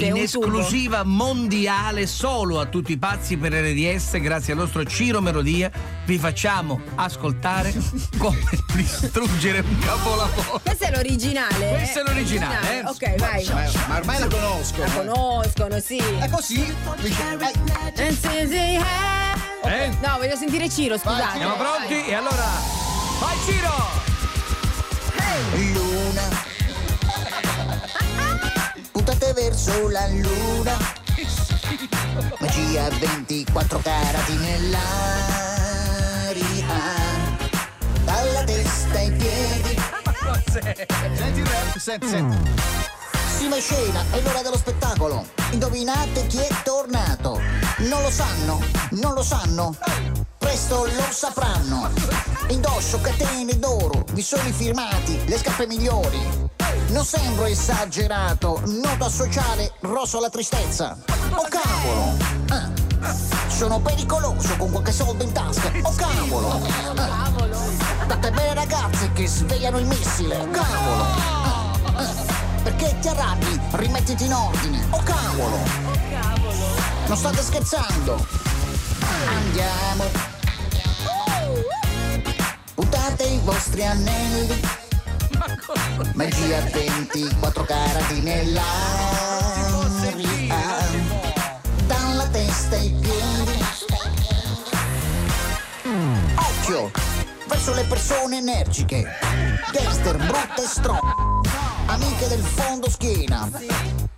in esclusiva mondiale solo a tutti i pazzi per RDS grazie al nostro Ciro Melodia vi facciamo ascoltare come distruggere un capolavoro Questa è l'originale? Questa è l'originale, eh? Ok, vai. Ma, ma ormai la conosco. La conoscono, sì. È così? Eh? No, voglio sentire Ciro, scusate. Siamo pronti? E allora vai Ciro! Luna la luna. Magia 24 carati nell'aria. Dalla testa ai piedi. Senti rap, senti, senti. Si va in scena, è l'ora dello spettacolo. Indovinate chi è tornato. Non lo sanno, non lo sanno. Presto lo sapranno. Indosso catene d'oro. Vi sono i firmati, le scarpe migliori Non sembro esagerato Nota sociale, rosso alla tristezza Oh cavolo Ah. Sono pericoloso con qualche soldo in tasca Oh cavolo Ah. Tante belle ragazze che svegliano il missile Oh cavolo Ah. Perché ti arrabbi? Rimettiti in ordine. Oh cavolo! Non state scherzando? Andiamo. Puntate i vostri anelli. Magia 24 carati nell'aria. Dalla testa ai piedi. Occhio! Verso le persone energiche. Gangster brutte stronze. Amiche del fondo schiena.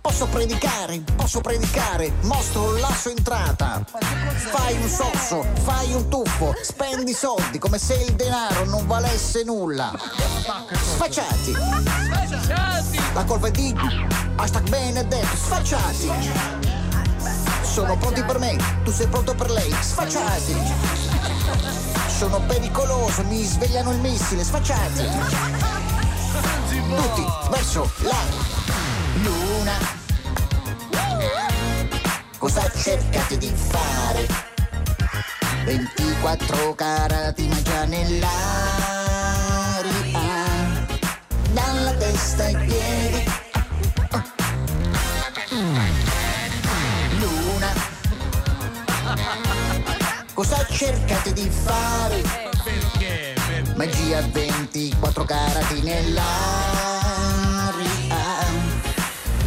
Posso predicare, posso predicare, mostro la sua entrata. Fai un sosso, fai un tuffo, spendi soldi come se il denaro non valesse nulla. Sfacciati. La colpa è di hashtag Benedetto, sfacciati. Sono pronti per me, tu sei pronto per lei, sfacciati. Sono pericoloso, mi svegliano il missile, sfacciati. Tutti verso la luna. Cosa cercate di fare? 24 carati magia nell'aria. Dalla testa ai piedi. Luna. Cosa cercate di fare? Perché? Magia 24 carati nell'aria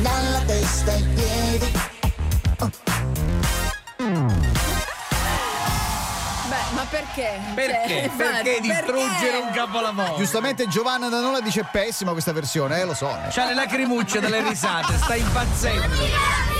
Dalla testa ai piedi Beh, ma perché? Perché? Cioè, Perché infatti, distruggere un capolavoro? Giustamente Giovanna da Nola dice pessima questa versione, eh, lo so. eh. C'ha le lacrimucce dalle risate, sta impazzendo.